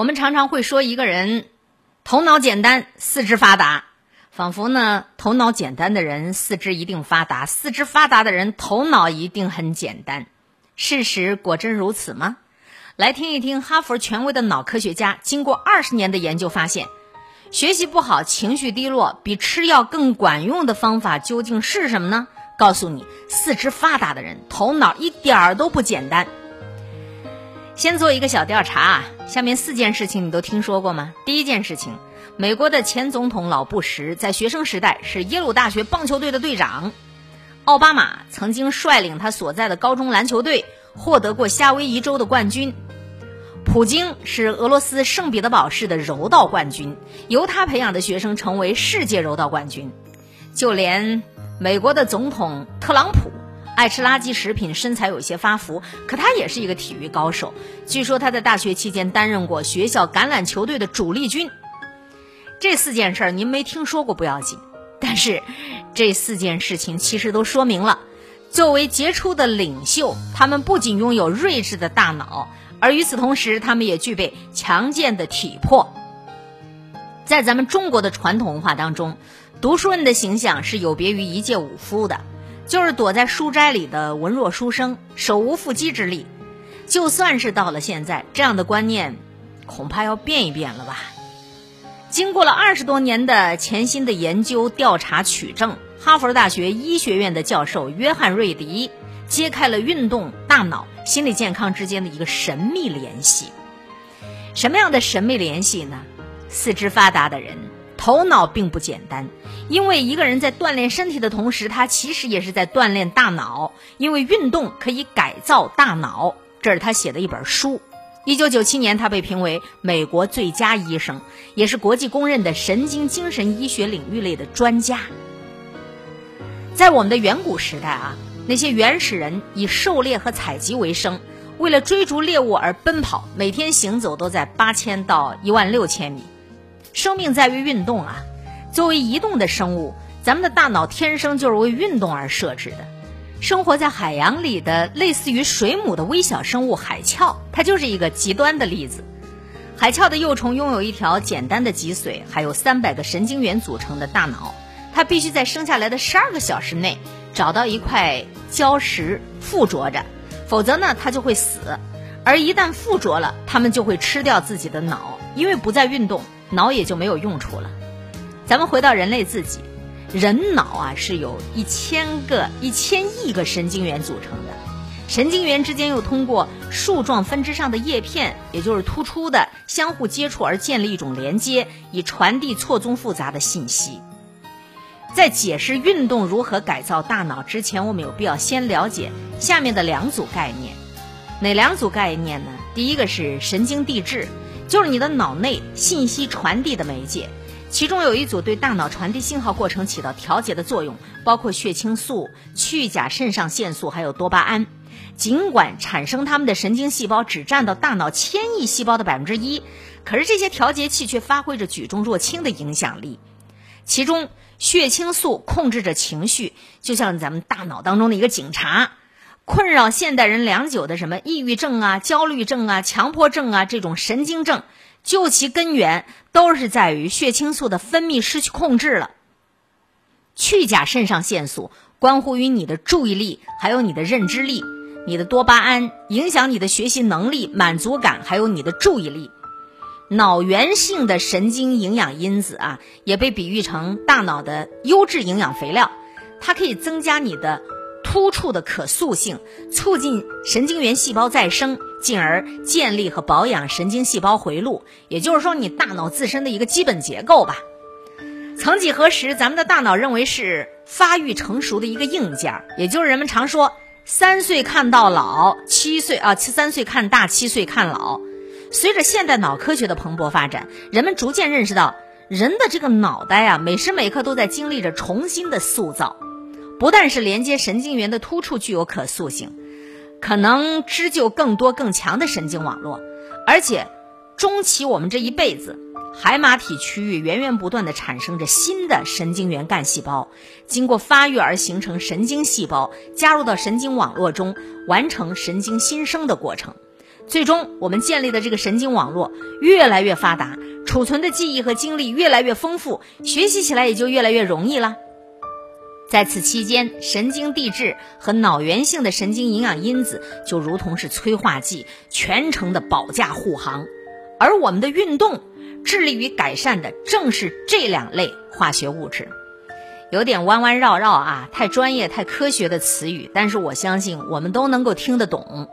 我们常常会说一个人头脑简单，四肢发达，仿佛呢头脑简单的人四肢一定发达，四肢发达的人头脑一定很简单。事实果真如此吗？来听一听哈佛权威的脑科学家经过二十年的研究发现，学习不好、情绪低落，比吃药更管用的方法究竟是什么呢？告诉你，四肢发达的人头脑一点儿都不简单。先做一个小调查啊，下面四件事情你都听说过吗？第一件事情，美国的前总统老布什在学生时代是耶鲁大学棒球队的队长，奥巴马曾经率领他所在的高中篮球队获得过夏威夷州的冠军，普京是俄罗斯圣彼得堡市的柔道冠军，由他培养的学生成为世界柔道冠军，就连美国的总统特朗普。爱吃垃圾食品，身材有些发福，可他也是一个体育高手。据说他在大学期间担任过学校橄榄球队的主力军。这四件事儿您没听说过不要紧，但是这四件事情其实都说明了，作为杰出的领袖，他们不仅拥有睿智的大脑，而与此同时，他们也具备强健的体魄。在咱们中国的传统文化当中，读书人的形象是有别于一介武夫的。就是躲在书斋里的文弱书生，手无缚鸡之力。就算是到了现在，这样的观念恐怕要变一变了吧。经过了二十多年的潜心的研究、调查、取证，哈佛大学医学院的教授约翰·瑞迪揭开了运动、大脑、心理健康之间的一个神秘联系。什么样的神秘联系呢？四肢发达的人头脑并不简单。因为一个人在锻炼身体的同时，他其实也是在锻炼大脑。因为运动可以改造大脑，这是他写的一本书。一九九七年，他被评为美国最佳医生，也是国际公认的神经精神医学领域类的专家。在我们的远古时代啊，那些原始人以狩猎和采集为生，为了追逐猎物而奔跑，每天行走都在八千到一万六千米。生命在于运动啊。作为移动的生物，咱们的大脑天生就是为运动而设置的。生活在海洋里的类似于水母的微小生物海鞘，它就是一个极端的例子。海鞘的幼虫拥有一条简单的脊髓，还有三百个神经元组成的大脑。它必须在生下来的十二个小时内找到一块礁石附着着，否则呢，它就会死。而一旦附着了，它们就会吃掉自己的脑，因为不再运动，脑也就没有用处了。咱们回到人类自己，人脑啊是有一千个、一千亿个神经元组成的，神经元之间又通过树状分支上的叶片，也就是突出的相互接触而建立一种连接，以传递错综复杂的信息。在解释运动如何改造大脑之前，我们有必要先了解下面的两组概念。哪两组概念呢？第一个是神经递质，就是你的脑内信息传递的媒介。其中有一组对大脑传递信号过程起到调节的作用，包括血清素、去甲肾上腺素还有多巴胺。尽管产生它们的神经细胞只占到大脑千亿细胞的百分之一，可是这些调节器却发挥着举重若轻的影响力。其中，血清素控制着情绪，就像咱们大脑当中的一个警察。困扰现代人良久的什么抑郁症啊、焦虑症啊、强迫症啊这种神经症。究其根源，都是在于血清素的分泌失去控制了。去甲肾上腺素关乎于你的注意力，还有你的认知力；你的多巴胺影响你的学习能力、满足感，还有你的注意力。脑源性的神经营养因子啊，也被比喻成大脑的优质营养肥料，它可以增加你的。突触的可塑性，促进神经元细胞再生，进而建立和保养神经细胞回路，也就是说，你大脑自身的一个基本结构吧。曾几何时，咱们的大脑认为是发育成熟的一个硬件，也就是人们常说“三岁看到老，七岁啊，三岁看大，七岁看老”。随着现代脑科学的蓬勃发展，人们逐渐认识到，人的这个脑袋啊，每时每刻都在经历着重新的塑造。不但是连接神经元的突触具有可塑性，可能织就更多更强的神经网络，而且终其我们这一辈子，海马体区域源源不断的产生着新的神经元干细胞，经过发育而形成神经细胞，加入到神经网络中，完成神经新生的过程。最终我们建立的这个神经网络越来越发达，储存的记忆和精力越来越丰富，学习起来也就越来越容易了。在此期间，神经递质和脑源性的神经营养因子就如同是催化剂，全程的保驾护航。而我们的运动，致力于改善的正是这两类化学物质。有点弯弯绕绕啊，太专业、太科学的词语，但是我相信我们都能够听得懂。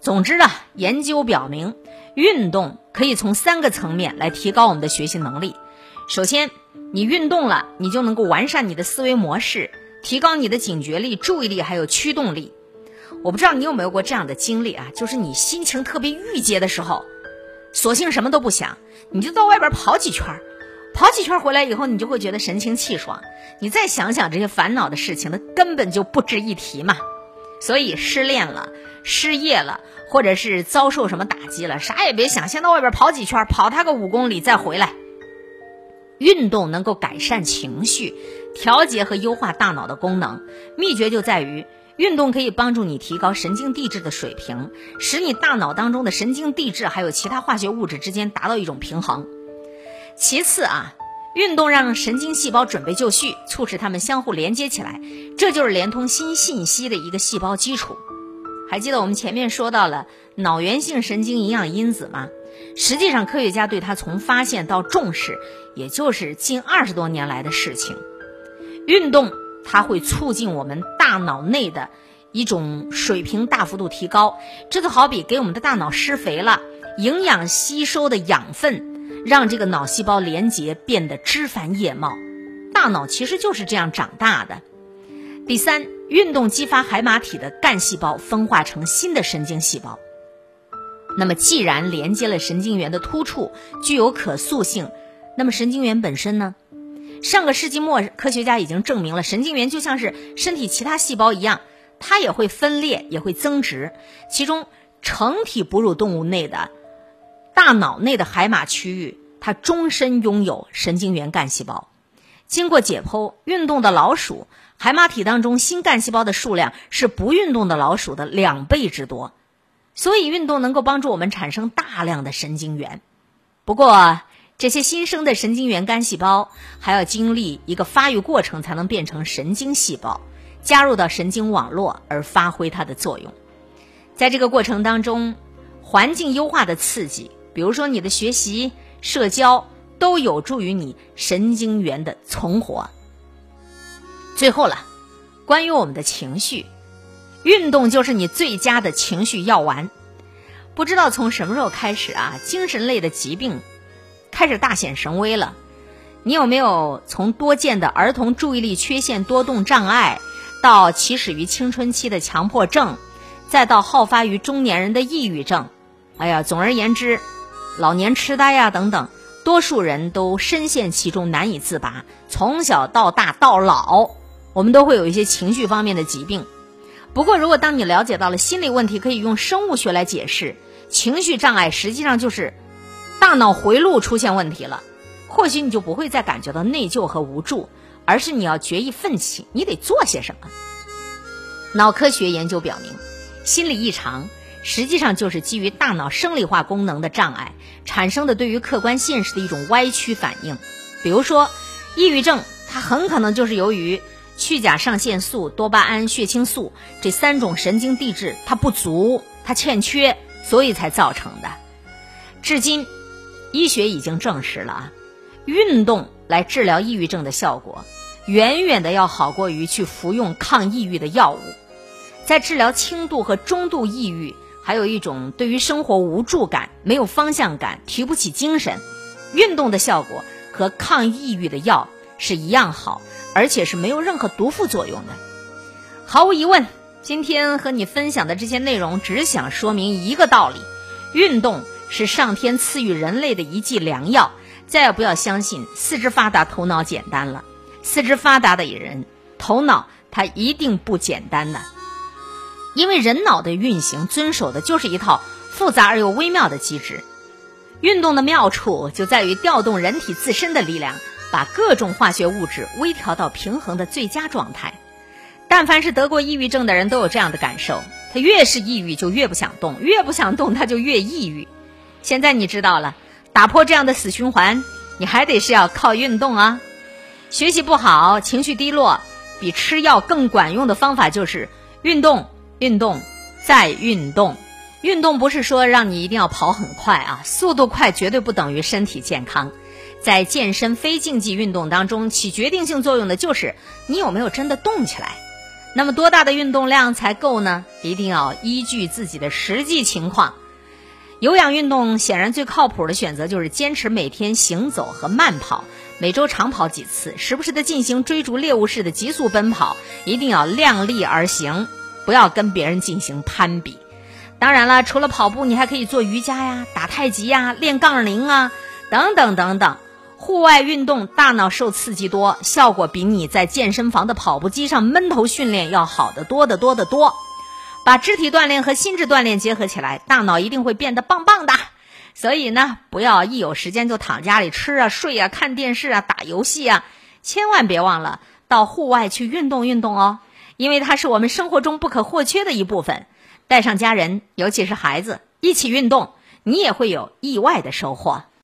总之啊，研究表明，运动可以从三个层面来提高我们的学习能力。首先，你运动了，你就能够完善你的思维模式，提高你的警觉力、注意力还有驱动力。我不知道你有没有过这样的经历啊？就是你心情特别郁结的时候，索性什么都不想，你就到外边跑几圈，跑几圈回来以后，你就会觉得神清气爽。你再想想这些烦恼的事情，那根本就不值一提嘛。所以失恋了、失业了，或者是遭受什么打击了，啥也别想，先到外边跑几圈，跑它个五公里再回来。运动能够改善情绪，调节和优化大脑的功能。秘诀就在于，运动可以帮助你提高神经递质的水平，使你大脑当中的神经递质还有其他化学物质之间达到一种平衡。其次啊，运动让神经细胞准备就绪，促使它们相互连接起来，这就是连通新信息的一个细胞基础。还记得我们前面说到了脑源性神经营养因子吗？实际上，科学家对它从发现到重视，也就是近二十多年来的事情。运动它会促进我们大脑内的一种水平大幅度提高，这就好比给我们的大脑施肥了，营养吸收的养分让这个脑细胞连接变得枝繁叶茂。大脑其实就是这样长大的。第三，运动激发海马体的干细胞分化成新的神经细胞。那么，既然连接了神经元的突触具有可塑性，那么神经元本身呢？上个世纪末，科学家已经证明了神经元就像是身体其他细胞一样，它也会分裂，也会增殖。其中，成体哺乳动物内的大脑内的海马区域，它终身拥有神经元干细胞。经过解剖，运动的老鼠海马体当中新干细胞的数量是不运动的老鼠的两倍之多。所以，运动能够帮助我们产生大量的神经元。不过，这些新生的神经元干细胞还要经历一个发育过程，才能变成神经细胞，加入到神经网络而发挥它的作用。在这个过程当中，环境优化的刺激，比如说你的学习、社交，都有助于你神经元的存活。最后了，关于我们的情绪。运动就是你最佳的情绪药丸。不知道从什么时候开始啊，精神类的疾病开始大显神威了。你有没有从多见的儿童注意力缺陷多动障碍，到起始于青春期的强迫症，再到好发于中年人的抑郁症？哎呀，总而言之，老年痴呆呀等等，多数人都深陷其中难以自拔。从小到大到老，我们都会有一些情绪方面的疾病。不过，如果当你了解到了心理问题可以用生物学来解释，情绪障碍实际上就是大脑回路出现问题了，或许你就不会再感觉到内疚和无助，而是你要决一奋起，你得做些什么。脑科学研究表明，心理异常实际上就是基于大脑生理化功能的障碍产生的对于客观现实的一种歪曲反应。比如说，抑郁症，它很可能就是由于。去甲上腺素、多巴胺、血清素这三种神经递质它不足，它欠缺，所以才造成的。至今，医学已经证实了啊，运动来治疗抑郁症的效果，远远的要好过于去服用抗抑郁的药物。在治疗轻度和中度抑郁，还有一种对于生活无助感、没有方向感、提不起精神，运动的效果和抗抑郁的药是一样好。而且是没有任何毒副作用的。毫无疑问，今天和你分享的这些内容，只想说明一个道理：运动是上天赐予人类的一剂良药。再也不要相信四肢发达头脑简单了。四肢发达的人，头脑他一定不简单的。因为人脑的运行遵守的就是一套复杂而又微妙的机制。运动的妙处就在于调动人体自身的力量。把各种化学物质微调到平衡的最佳状态。但凡是得过抑郁症的人都有这样的感受，他越是抑郁就越不想动，越不想动他就越抑郁。现在你知道了，打破这样的死循环，你还得是要靠运动啊。学习不好，情绪低落，比吃药更管用的方法就是运动，运动，再运动。运动不是说让你一定要跑很快啊，速度快绝对不等于身体健康。在健身非竞技运动当中，起决定性作用的就是你有没有真的动起来。那么多大的运动量才够呢？一定要依据自己的实际情况。有氧运动显然最靠谱的选择就是坚持每天行走和慢跑，每周长跑几次，时不时的进行追逐猎物式的急速奔跑，一定要量力而行，不要跟别人进行攀比。当然了，除了跑步，你还可以做瑜伽呀、打太极呀、练杠铃啊，等等等等。户外运动，大脑受刺激多，效果比你在健身房的跑步机上闷头训练要好得多得多得多。把肢体锻炼和心智锻炼结合起来，大脑一定会变得棒棒的。所以呢，不要一有时间就躺家里吃啊、睡啊、看电视啊、打游戏啊，千万别忘了到户外去运动运动哦，因为它是我们生活中不可或缺的一部分。带上家人，尤其是孩子，一起运动，你也会有意外的收获。